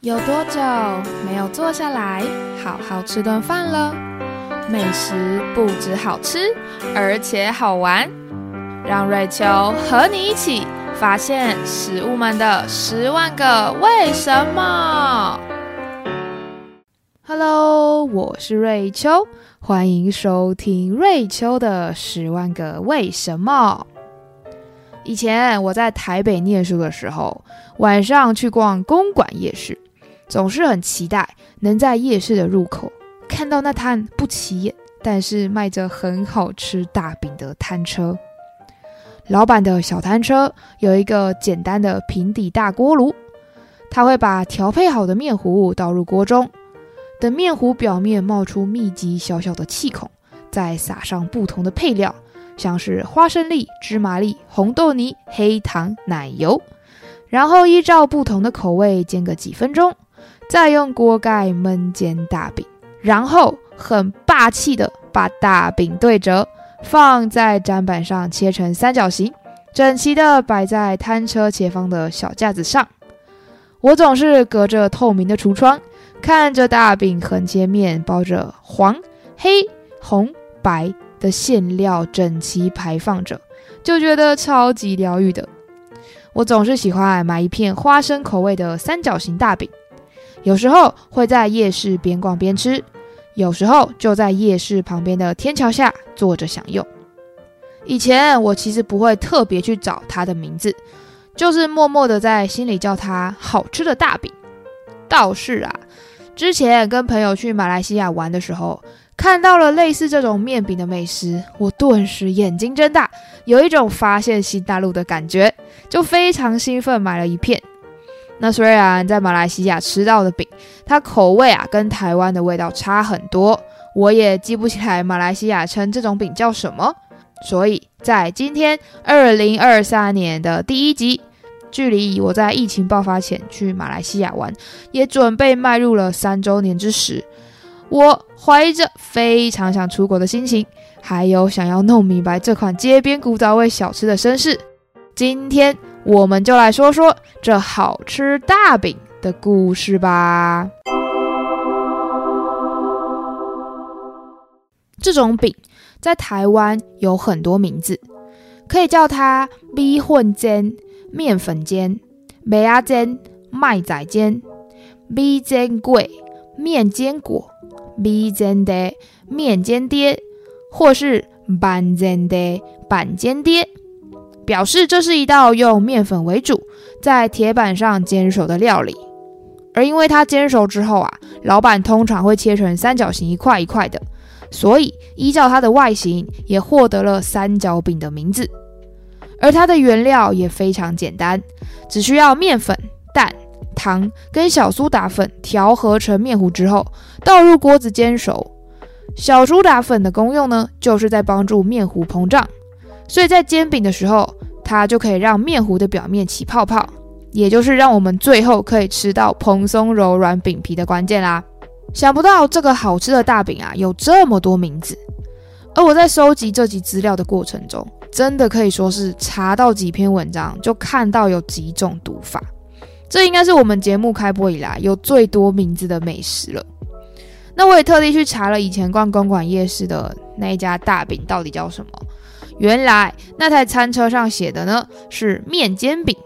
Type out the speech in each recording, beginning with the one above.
有多久没有坐下来好好吃顿饭了？美食不止好吃，而且好玩。让瑞秋和你一起发现食物们的十万个为什么。Hello，我是瑞秋，欢迎收听瑞秋的十万个为什么。以前我在台北念书的时候，晚上去逛公馆夜市，总是很期待能在夜市的入口看到那摊不起眼，但是卖着很好吃大饼的摊车。老板的小摊车有一个简单的平底大锅炉，他会把调配好的面糊倒入锅中，等面糊表面冒出密集小小的气孔，再撒上不同的配料。像是花生粒、芝麻粒、红豆泥、黑糖、奶油，然后依照不同的口味煎个几分钟，再用锅盖焖煎大饼，然后很霸气的把大饼对折，放在砧板上切成三角形，整齐的摆在摊车前方的小架子上。我总是隔着透明的橱窗，看着大饼横切面包着黄、黑、红、白。的馅料整齐排放着，就觉得超级疗愈的。我总是喜欢买一片花生口味的三角形大饼，有时候会在夜市边逛边吃，有时候就在夜市旁边的天桥下坐着享用。以前我其实不会特别去找它的名字，就是默默的在心里叫它好吃的大饼。倒是啊，之前跟朋友去马来西亚玩的时候。看到了类似这种面饼的美食，我顿时眼睛睁大，有一种发现新大陆的感觉，就非常兴奋买了一片。那虽然在马来西亚吃到的饼，它口味啊跟台湾的味道差很多，我也记不起来马来西亚称这种饼叫什么。所以在今天二零二三年的第一集，距离我在疫情爆发前去马来西亚玩，也准备迈入了三周年之时。我怀着非常想出国的心情，还有想要弄明白这款街边古早味小吃的身世，今天我们就来说说这好吃大饼的故事吧。这种饼在台湾有很多名字，可以叫它米混煎、面粉煎、麦芽煎、麦仔煎、米煎粿、面煎果。米煎的面煎爹，或是板煎的板煎爹，表示这是一道用面粉为主，在铁板上煎熟的料理。而因为它煎熟之后啊，老板通常会切成三角形，一块一块的，所以依照它的外形，也获得了三角饼的名字。而它的原料也非常简单，只需要面粉、蛋。糖跟小苏打粉调和成面糊之后，倒入锅子煎熟。小苏打粉的功用呢，就是在帮助面糊膨胀，所以在煎饼的时候，它就可以让面糊的表面起泡泡，也就是让我们最后可以吃到蓬松柔软饼皮的关键啦。想不到这个好吃的大饼啊，有这么多名字。而我在收集这集资料的过程中，真的可以说是查到几篇文章，就看到有几种读法。这应该是我们节目开播以来有最多名字的美食了。那我也特地去查了以前逛公馆夜市的那一家大饼到底叫什么。原来那台餐车上写的呢是面煎饼，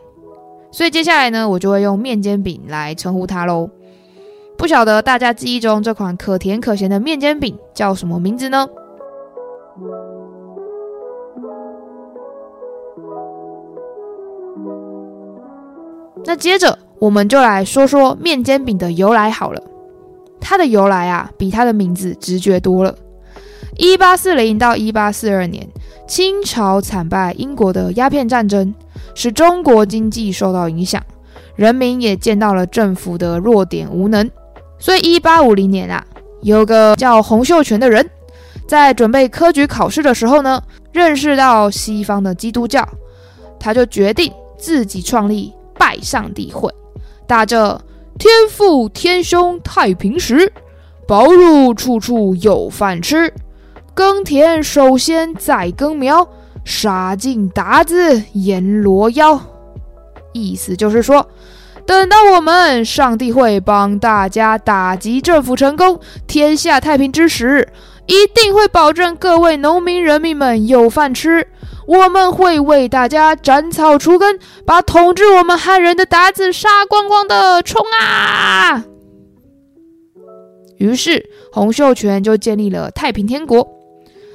所以接下来呢我就会用面煎饼来称呼它喽。不晓得大家记忆中这款可甜可咸的面煎饼叫什么名字呢？那接着我们就来说说面煎饼的由来好了。它的由来啊，比它的名字直觉多了。一八四零到一八四二年，清朝惨败英国的鸦片战争，使中国经济受到影响，人民也见到了政府的弱点无能。所以一八五零年啊，有个叫洪秀全的人，在准备科举考试的时候呢，认识到西方的基督教，他就决定自己创立。拜上帝会，打着天父天兄太平时，宝汝处处有饭吃，耕田首先在耕苗，杀尽鞑子阎罗妖。意思就是说，等到我们上帝会帮大家打击政府成功，天下太平之时，一定会保证各位农民人民们有饭吃。我们会为大家斩草除根，把统治我们汉人的鞑子杀光光的！冲啊！于是洪秀全就建立了太平天国。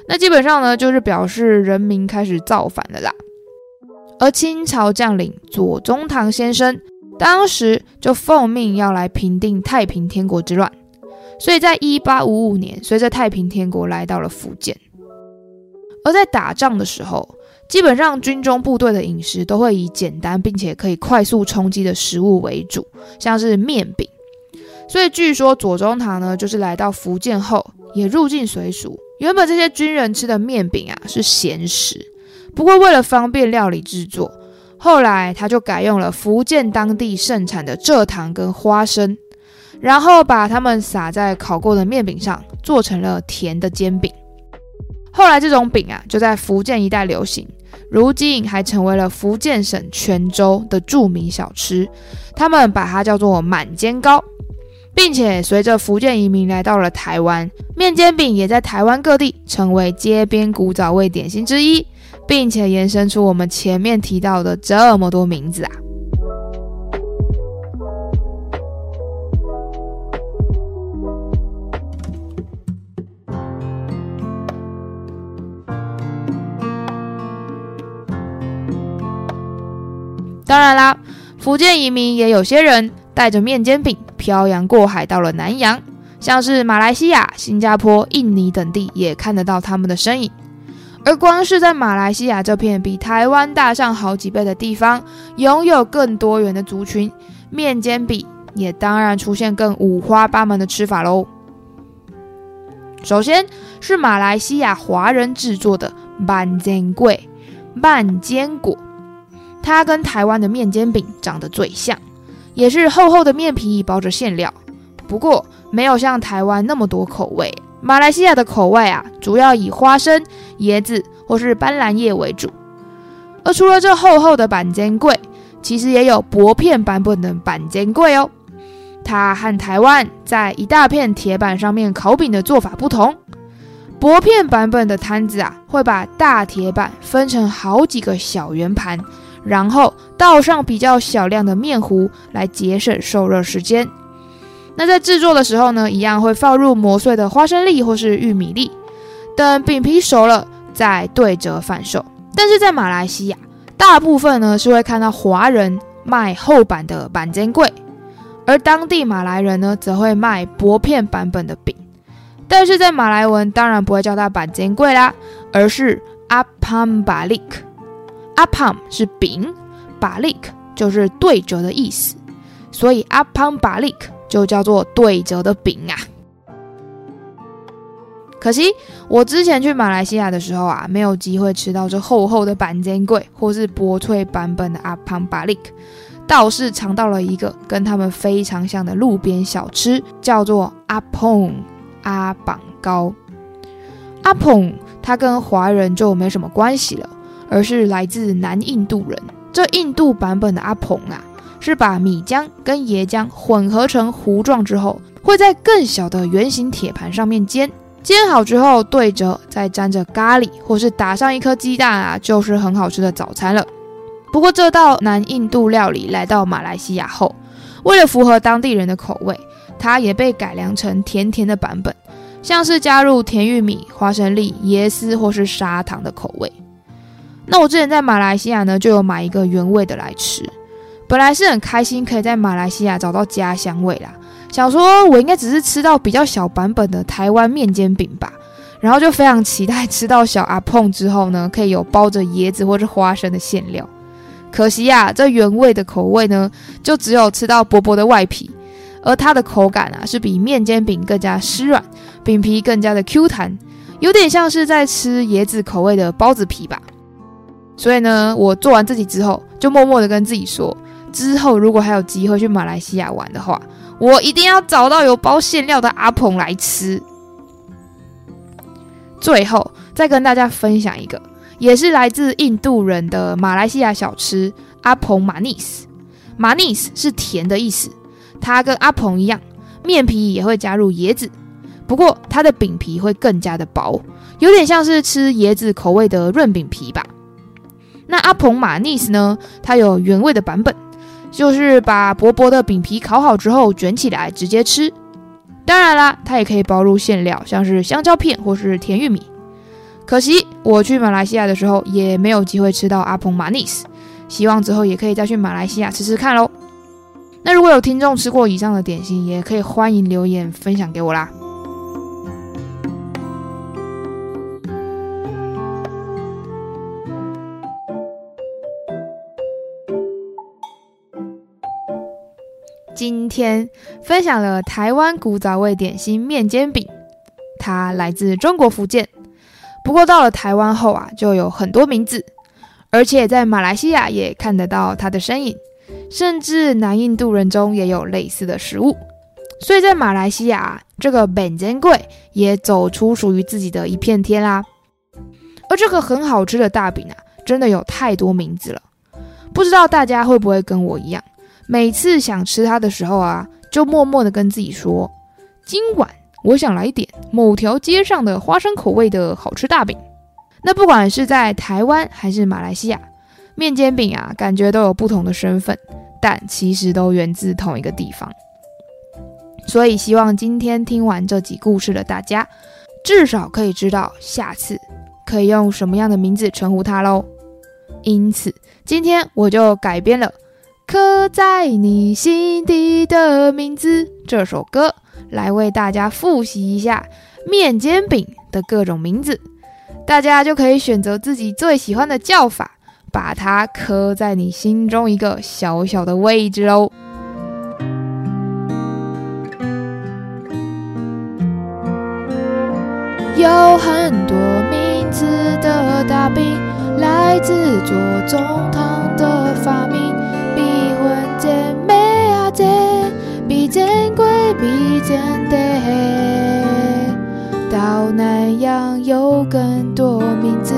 那基本上呢，就是表示人民开始造反了啦。而清朝将领左宗棠先生当时就奉命要来平定太平天国之乱，所以在一八五五年，随着太平天国来到了福建。而在打仗的时候，基本上军中部队的饮食都会以简单并且可以快速充饥的食物为主，像是面饼。所以据说左宗棠呢，就是来到福建后也入境随俗。原本这些军人吃的面饼啊是咸食，不过为了方便料理制作，后来他就改用了福建当地盛产的蔗糖跟花生，然后把它们撒在烤过的面饼上，做成了甜的煎饼。后来这种饼啊就在福建一带流行，如今还成为了福建省泉州的著名小吃，他们把它叫做满煎糕。并且随着福建移民来到了台湾，面煎饼也在台湾各地成为街边古早味点心之一，并且延伸出我们前面提到的这么多名字啊！当然啦，福建移民也有些人带着面煎饼。漂洋过海到了南洋，像是马来西亚、新加坡、印尼等地，也看得到他们的身影。而光是在马来西亚这片比台湾大上好几倍的地方，拥有更多元的族群，面煎饼也当然出现更五花八门的吃法喽。首先是马来西亚华人制作的半煎桂半坚果，它跟台湾的面煎饼长得最像。也是厚厚的面皮包着馅料，不过没有像台湾那么多口味。马来西亚的口味啊，主要以花生、椰子或是斑斓叶为主。而除了这厚厚的板煎桂，其实也有薄片版本的板煎桂哦。它和台湾在一大片铁板上面烤饼的做法不同。薄片版本的摊子啊，会把大铁板分成好几个小圆盘。然后倒上比较小量的面糊来节省受热时间。那在制作的时候呢，一样会放入磨碎的花生粒或是玉米粒，等饼皮熟了再对折贩售。但是在马来西亚，大部分呢是会看到华人卖厚版的板煎柜，而当地马来人呢则会卖薄片版本的饼。但是在马来文当然不会叫它板煎柜啦，而是 apam balik。Apam 是饼，balik 就是对折的意思，所以 Apam balik 就叫做对折的饼啊。可惜我之前去马来西亚的时候啊，没有机会吃到这厚厚的板煎柜或是薄脆版本的 Apam balik，倒是尝到了一个跟他们非常像的路边小吃，叫做 Apong 阿绑糕。Apong 它跟华人就没什么关系了。而是来自南印度人。这印度版本的阿蓬啊，是把米浆跟椰浆混合成糊状之后，会在更小的圆形铁盘上面煎。煎好之后对折，再沾着咖喱，或是打上一颗鸡蛋啊，就是很好吃的早餐了。不过这道南印度料理来到马来西亚后，为了符合当地人的口味，它也被改良成甜甜的版本，像是加入甜玉米、花生粒、椰丝或是砂糖的口味。那我之前在马来西亚呢，就有买一个原味的来吃，本来是很开心可以在马来西亚找到家乡味啦，想说我应该只是吃到比较小版本的台湾面煎饼吧，然后就非常期待吃到小阿碰之后呢，可以有包着椰子或者花生的馅料。可惜呀，这原味的口味呢，就只有吃到薄薄的外皮，而它的口感啊，是比面煎饼更加湿软，饼皮更加的 Q 弹，有点像是在吃椰子口味的包子皮吧。所以呢，我做完自己之后，就默默的跟自己说，之后如果还有机会去马来西亚玩的话，我一定要找到有包馅料的阿鹏来吃。最后再跟大家分享一个，也是来自印度人的马来西亚小吃阿鹏马尼斯。马尼斯是甜的意思，它跟阿鹏一样，面皮也会加入椰子，不过它的饼皮会更加的薄，有点像是吃椰子口味的润饼皮吧。那阿蓬马尼斯呢？它有原味的版本，就是把薄薄的饼皮烤好之后卷起来直接吃。当然啦，它也可以包入馅料，像是香蕉片或是甜玉米。可惜我去马来西亚的时候也没有机会吃到阿蓬马尼斯，希望之后也可以再去马来西亚吃吃看喽。那如果有听众吃过以上的点心，也可以欢迎留言分享给我啦。今天分享了台湾古早味点心面煎饼，它来自中国福建，不过到了台湾后啊，就有很多名字，而且在马来西亚也看得到它的身影，甚至南印度人中也有类似的食物，所以在马来西亚这个本煎贵也走出属于自己的一片天啦。而这个很好吃的大饼啊，真的有太多名字了，不知道大家会不会跟我一样？每次想吃它的时候啊，就默默的跟自己说：“今晚我想来点某条街上的花生口味的好吃大饼。”那不管是在台湾还是马来西亚，面煎饼啊，感觉都有不同的身份，但其实都源自同一个地方。所以希望今天听完这几故事的大家，至少可以知道下次可以用什么样的名字称呼它喽。因此，今天我就改编了。刻在你心底的名字这首歌，来为大家复习一下面煎饼的各种名字，大家就可以选择自己最喜欢的叫法，把它刻在你心中一个小小的位置哦。有很多名字的大饼，来自左宗棠的发明。比肩的，到南洋有更多名字，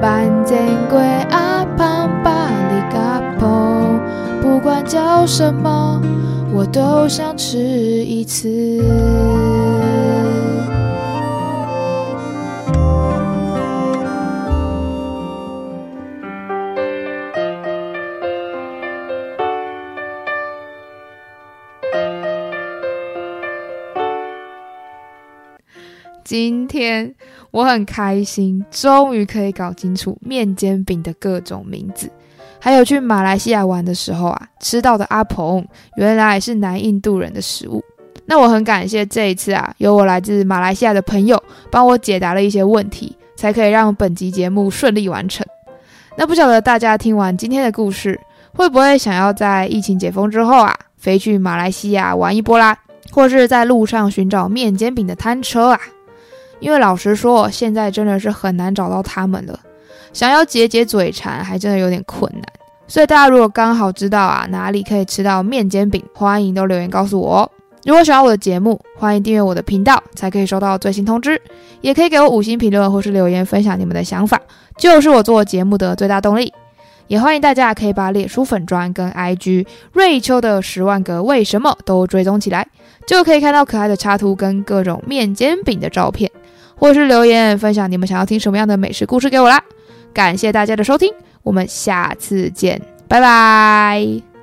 半煎龟阿胖巴里嘎蓬，不管叫什么，我都想吃一次。今天我很开心，终于可以搞清楚面煎饼的各种名字。还有去马来西亚玩的时候啊，吃到的阿蓬原来是南印度人的食物。那我很感谢这一次啊，有我来自马来西亚的朋友帮我解答了一些问题，才可以让本集节目顺利完成。那不晓得大家听完今天的故事，会不会想要在疫情解封之后啊，飞去马来西亚玩一波啦，或是在路上寻找面煎饼的摊车啊？因为老实说，现在真的是很难找到他们了，想要解解嘴馋，还真的有点困难。所以大家如果刚好知道啊哪里可以吃到面煎饼，欢迎都留言告诉我哦。如果喜欢我的节目，欢迎订阅我的频道，才可以收到最新通知。也可以给我五星评论或是留言分享你们的想法，就是我做节目的最大动力。也欢迎大家可以把脸书粉砖跟 IG 瑞秋的十万个为什么都追踪起来，就可以看到可爱的插图跟各种面煎饼的照片。或是留言分享你们想要听什么样的美食故事给我啦！感谢大家的收听，我们下次见，拜拜。